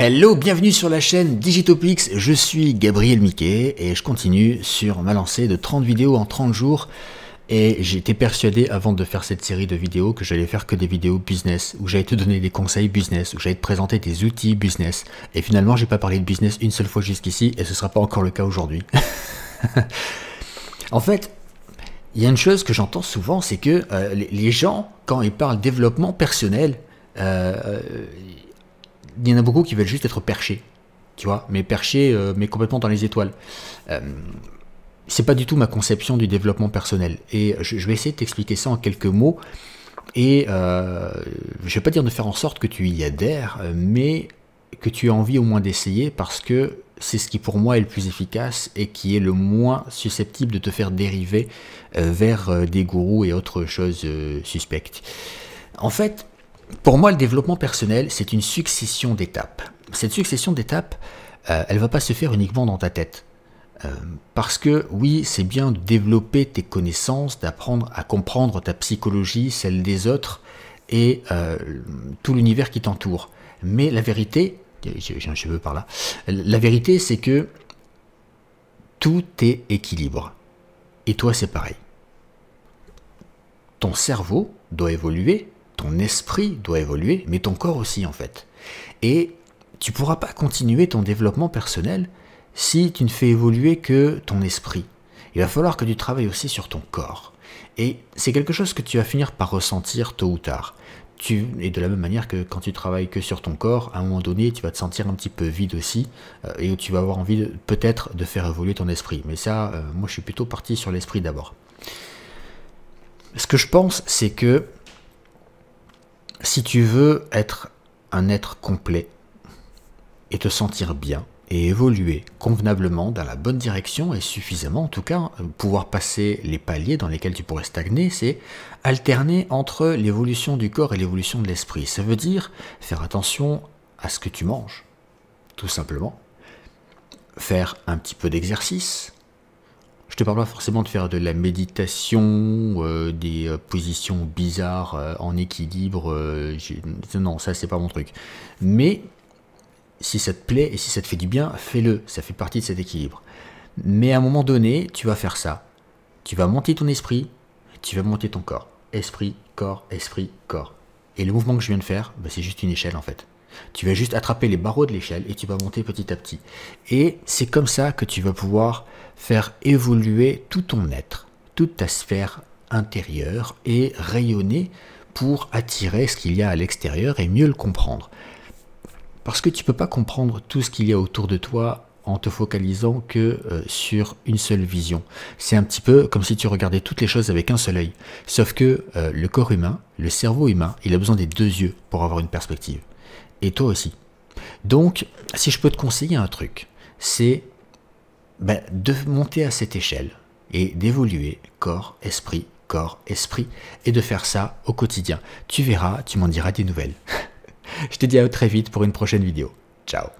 Hello, bienvenue sur la chaîne Digitopix, je suis Gabriel Miquet et je continue sur ma lancée de 30 vidéos en 30 jours et j'étais persuadé avant de faire cette série de vidéos que j'allais faire que des vidéos business, où j'allais te donner des conseils business, où j'allais te présenter des outils business. Et finalement, j'ai pas parlé de business une seule fois jusqu'ici, et ce sera pas encore le cas aujourd'hui. en fait, il y a une chose que j'entends souvent, c'est que euh, les gens, quand ils parlent développement personnel, euh, il y en a beaucoup qui veulent juste être perchés, tu vois, mais perchés, euh, mais complètement dans les étoiles. Euh, c'est pas du tout ma conception du développement personnel. Et je, vais essayer de t'expliquer ça en quelques mots. Et euh, je vais pas dire de faire en sorte que tu y adhères, mais que tu aies envie au moins d'essayer parce que c'est ce qui pour moi est le plus efficace et qui est le moins susceptible de te faire dériver euh, vers des gourous et autres choses suspectes. En fait, pour moi, le développement personnel, c'est une succession d'étapes. Cette succession d'étapes, euh, elle va pas se faire uniquement dans ta tête. Euh, parce que oui, c'est bien de développer tes connaissances, d'apprendre à comprendre ta psychologie, celle des autres et euh, tout l'univers qui t'entoure. Mais la vérité, j'ai un cheveu par là, la vérité c'est que tout est équilibre. Et toi c'est pareil. Ton cerveau doit évoluer, ton esprit doit évoluer, mais ton corps aussi en fait. Et tu pourras pas continuer ton développement personnel si tu ne fais évoluer que ton esprit. Il va falloir que tu travailles aussi sur ton corps. Et c'est quelque chose que tu vas finir par ressentir tôt ou tard. Tu, et de la même manière que quand tu travailles que sur ton corps, à un moment donné, tu vas te sentir un petit peu vide aussi, euh, et tu vas avoir envie peut-être de faire évoluer ton esprit. Mais ça, euh, moi je suis plutôt parti sur l'esprit d'abord. Ce que je pense, c'est que si tu veux être un être complet et te sentir bien et évoluer convenablement dans la bonne direction et suffisamment en tout cas pouvoir passer les paliers dans lesquels tu pourrais stagner, c'est alterner entre l'évolution du corps et l'évolution de l'esprit. Ça veut dire faire attention à ce que tu manges, tout simplement. Faire un petit peu d'exercice, je te parle pas forcément de faire de la méditation, euh, des euh, positions bizarres euh, en équilibre. non, ça c'est pas mon truc. Mais si ça te plaît et si ça te fait du bien, fais-le. Ça fait partie de cet équilibre. Mais à un moment donné, tu vas faire ça. Tu vas monter ton esprit, tu vas monter ton corps. Esprit, corps, esprit, corps. Et le mouvement que je viens de faire, bah, c'est juste une échelle en fait. Tu vas juste attraper les barreaux de l'échelle et tu vas monter petit à petit. Et c'est comme ça que tu vas pouvoir faire évoluer tout ton être, toute ta sphère intérieure et rayonner pour attirer ce qu'il y a à l'extérieur et mieux le comprendre. Parce que tu ne peux pas comprendre tout ce qu'il y a autour de toi en te focalisant que euh, sur une seule vision. C'est un petit peu comme si tu regardais toutes les choses avec un seul œil. Sauf que euh, le corps humain, le cerveau humain, il a besoin des deux yeux pour avoir une perspective et toi aussi. Donc, si je peux te conseiller un truc, c'est ben, de monter à cette échelle et d'évoluer corps, esprit, corps, esprit, et de faire ça au quotidien. Tu verras, tu m'en diras des nouvelles. je te dis à très vite pour une prochaine vidéo. Ciao